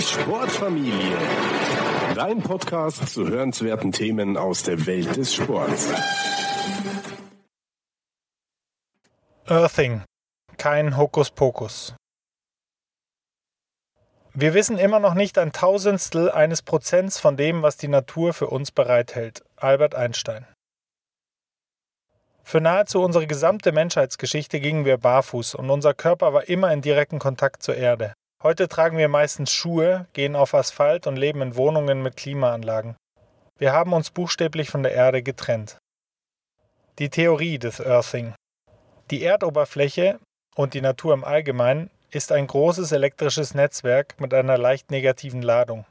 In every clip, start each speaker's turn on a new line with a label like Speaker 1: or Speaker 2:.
Speaker 1: Die Sportfamilie. Dein Podcast zu hörenswerten Themen aus der Welt des Sports.
Speaker 2: Earthing. Kein Hokuspokus. Wir wissen immer noch nicht ein Tausendstel eines Prozents von dem, was die Natur für uns bereithält. Albert Einstein. Für nahezu unsere gesamte Menschheitsgeschichte gingen wir barfuß und unser Körper war immer in direktem Kontakt zur Erde. Heute tragen wir meistens Schuhe, gehen auf Asphalt und leben in Wohnungen mit Klimaanlagen. Wir haben uns buchstäblich von der Erde getrennt. Die Theorie des Earthing. Die Erdoberfläche und die Natur im Allgemeinen ist ein großes elektrisches Netzwerk mit einer leicht negativen Ladung.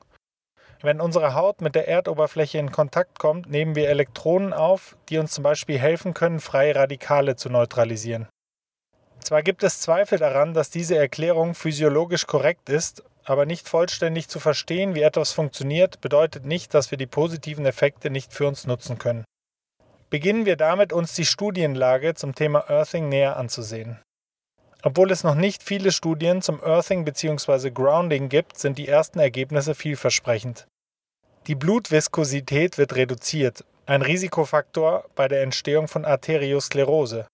Speaker 2: Wenn unsere Haut mit der Erdoberfläche in Kontakt kommt, nehmen wir Elektronen auf, die uns zum Beispiel helfen können, freie Radikale zu neutralisieren. Zwar gibt es Zweifel daran, dass diese Erklärung physiologisch korrekt ist, aber nicht vollständig zu verstehen, wie etwas funktioniert, bedeutet nicht, dass wir die positiven Effekte nicht für uns nutzen können. Beginnen wir damit, uns die Studienlage zum Thema Earthing näher anzusehen. Obwohl es noch nicht viele Studien zum Earthing bzw. Grounding gibt, sind die ersten Ergebnisse vielversprechend. Die Blutviskosität wird reduziert, ein Risikofaktor bei der Entstehung von Arteriosklerose.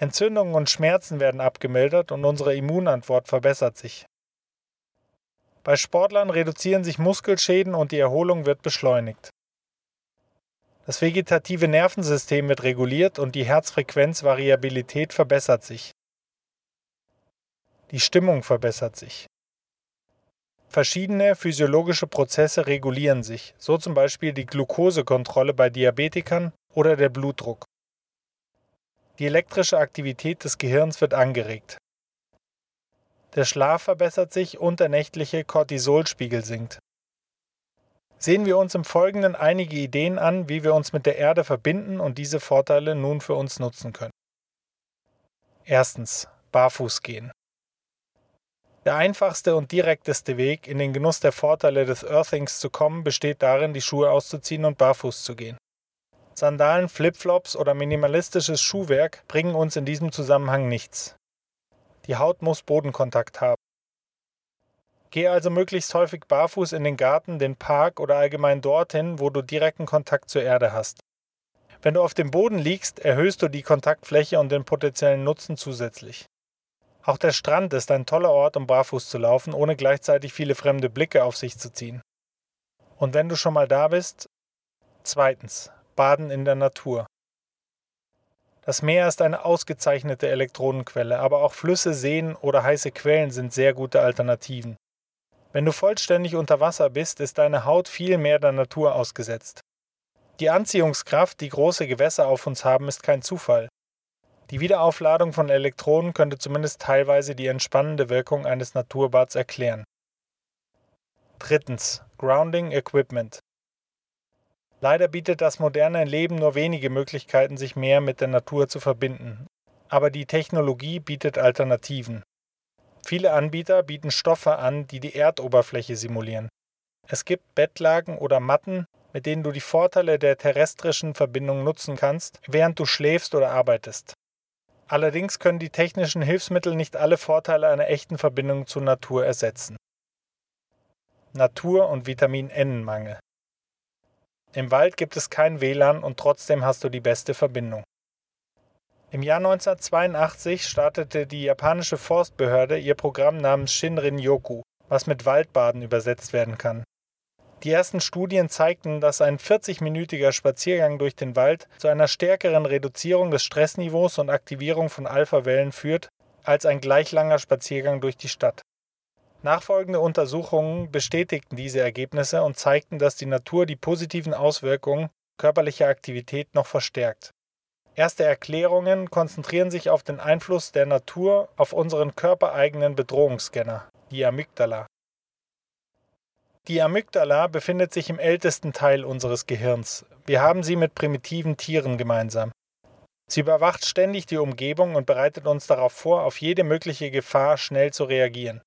Speaker 2: Entzündungen und Schmerzen werden abgemildert und unsere Immunantwort verbessert sich. Bei Sportlern reduzieren sich Muskelschäden und die Erholung wird beschleunigt. Das vegetative Nervensystem wird reguliert und die Herzfrequenzvariabilität verbessert sich. Die Stimmung verbessert sich. Verschiedene physiologische Prozesse regulieren sich, so zum Beispiel die Glukosekontrolle bei Diabetikern oder der Blutdruck. Die elektrische Aktivität des Gehirns wird angeregt. Der Schlaf verbessert sich und der nächtliche Cortisolspiegel sinkt. Sehen wir uns im Folgenden einige Ideen an, wie wir uns mit der Erde verbinden und diese Vorteile nun für uns nutzen können. Erstens. Barfuß gehen. Der einfachste und direkteste Weg, in den Genuss der Vorteile des Earthings zu kommen, besteht darin, die Schuhe auszuziehen und barfuß zu gehen. Sandalen, Flipflops oder minimalistisches Schuhwerk bringen uns in diesem Zusammenhang nichts. Die Haut muss Bodenkontakt haben. Geh also möglichst häufig barfuß in den Garten, den Park oder allgemein dorthin, wo du direkten Kontakt zur Erde hast. Wenn du auf dem Boden liegst, erhöhst du die Kontaktfläche und den potenziellen Nutzen zusätzlich. Auch der Strand ist ein toller Ort, um barfuß zu laufen, ohne gleichzeitig viele fremde Blicke auf sich zu ziehen. Und wenn du schon mal da bist, zweitens, baden in der Natur. Das Meer ist eine ausgezeichnete Elektronenquelle, aber auch Flüsse, Seen oder heiße Quellen sind sehr gute Alternativen. Wenn du vollständig unter Wasser bist, ist deine Haut viel mehr der Natur ausgesetzt. Die Anziehungskraft, die große Gewässer auf uns haben, ist kein Zufall. Die Wiederaufladung von Elektronen könnte zumindest teilweise die entspannende Wirkung eines Naturbads erklären. Drittens. Grounding Equipment. Leider bietet das moderne Leben nur wenige Möglichkeiten, sich mehr mit der Natur zu verbinden. Aber die Technologie bietet Alternativen. Viele Anbieter bieten Stoffe an, die die Erdoberfläche simulieren. Es gibt Bettlagen oder Matten, mit denen du die Vorteile der terrestrischen Verbindung nutzen kannst, während du schläfst oder arbeitest. Allerdings können die technischen Hilfsmittel nicht alle Vorteile einer echten Verbindung zur Natur ersetzen. Natur- und Vitamin N-Mangel. Im Wald gibt es kein WLAN und trotzdem hast du die beste Verbindung. Im Jahr 1982 startete die japanische Forstbehörde ihr Programm namens Shinrin-yoku, was mit Waldbaden übersetzt werden kann. Die ersten Studien zeigten, dass ein 40-minütiger Spaziergang durch den Wald zu einer stärkeren Reduzierung des Stressniveaus und Aktivierung von Alpha-Wellen führt, als ein gleich langer Spaziergang durch die Stadt. Nachfolgende Untersuchungen bestätigten diese Ergebnisse und zeigten, dass die Natur die positiven Auswirkungen körperlicher Aktivität noch verstärkt. Erste Erklärungen konzentrieren sich auf den Einfluss der Natur auf unseren körpereigenen Bedrohungsscanner, die Amygdala. Die Amygdala befindet sich im ältesten Teil unseres Gehirns. Wir haben sie mit primitiven Tieren gemeinsam. Sie überwacht ständig die Umgebung und bereitet uns darauf vor, auf jede mögliche Gefahr schnell zu reagieren.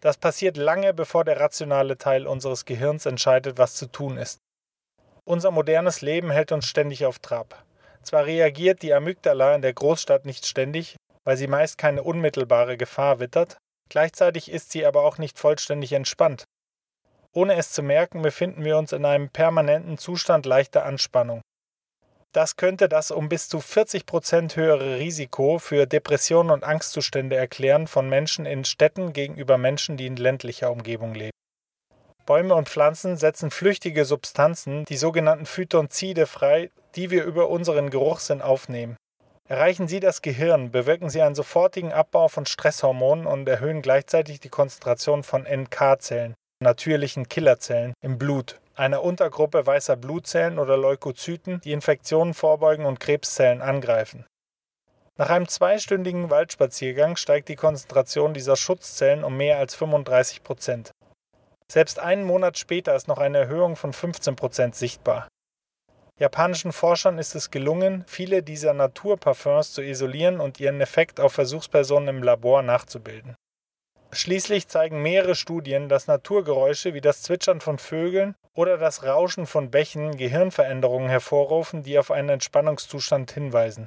Speaker 2: Das passiert lange bevor der rationale Teil unseres Gehirns entscheidet, was zu tun ist. Unser modernes Leben hält uns ständig auf Trab. Zwar reagiert die Amygdala in der Großstadt nicht ständig, weil sie meist keine unmittelbare Gefahr wittert, Gleichzeitig ist sie aber auch nicht vollständig entspannt. Ohne es zu merken, befinden wir uns in einem permanenten Zustand leichter Anspannung. Das könnte das um bis zu 40 Prozent höhere Risiko für Depressionen und Angstzustände erklären von Menschen in Städten gegenüber Menschen, die in ländlicher Umgebung leben. Bäume und Pflanzen setzen flüchtige Substanzen, die sogenannten Phytonzide, frei, die wir über unseren Geruchssinn aufnehmen. Erreichen sie das Gehirn, bewirken sie einen sofortigen Abbau von Stresshormonen und erhöhen gleichzeitig die Konzentration von NK-Zellen, natürlichen Killerzellen, im Blut, einer Untergruppe weißer Blutzellen oder Leukozyten, die Infektionen vorbeugen und Krebszellen angreifen. Nach einem zweistündigen Waldspaziergang steigt die Konzentration dieser Schutzzellen um mehr als 35 Prozent. Selbst einen Monat später ist noch eine Erhöhung von 15 Prozent sichtbar. Japanischen Forschern ist es gelungen, viele dieser Naturparfums zu isolieren und ihren Effekt auf Versuchspersonen im Labor nachzubilden. Schließlich zeigen mehrere Studien, dass Naturgeräusche wie das Zwitschern von Vögeln oder das Rauschen von Bächen Gehirnveränderungen hervorrufen, die auf einen Entspannungszustand hinweisen.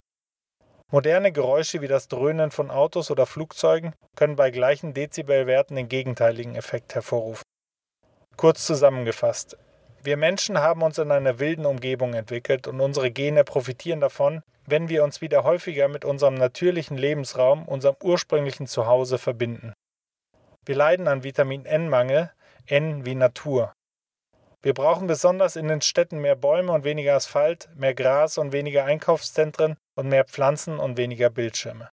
Speaker 2: Moderne Geräusche wie das Dröhnen von Autos oder Flugzeugen können bei gleichen Dezibelwerten den gegenteiligen Effekt hervorrufen. Kurz zusammengefasst. Wir Menschen haben uns in einer wilden Umgebung entwickelt und unsere Gene profitieren davon, wenn wir uns wieder häufiger mit unserem natürlichen Lebensraum, unserem ursprünglichen Zuhause verbinden. Wir leiden an Vitamin N-Mangel, N wie Natur. Wir brauchen besonders in den Städten mehr Bäume und weniger Asphalt, mehr Gras und weniger Einkaufszentren und mehr Pflanzen und weniger Bildschirme.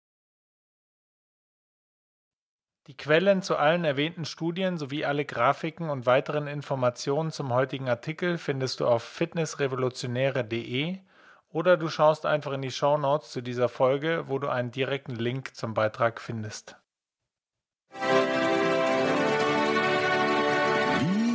Speaker 2: Die Quellen zu allen erwähnten Studien sowie alle Grafiken und weiteren Informationen zum heutigen Artikel findest du auf fitnessrevolutionäre.de oder du schaust einfach in die Show Notes zu dieser Folge, wo du einen direkten Link zum Beitrag findest.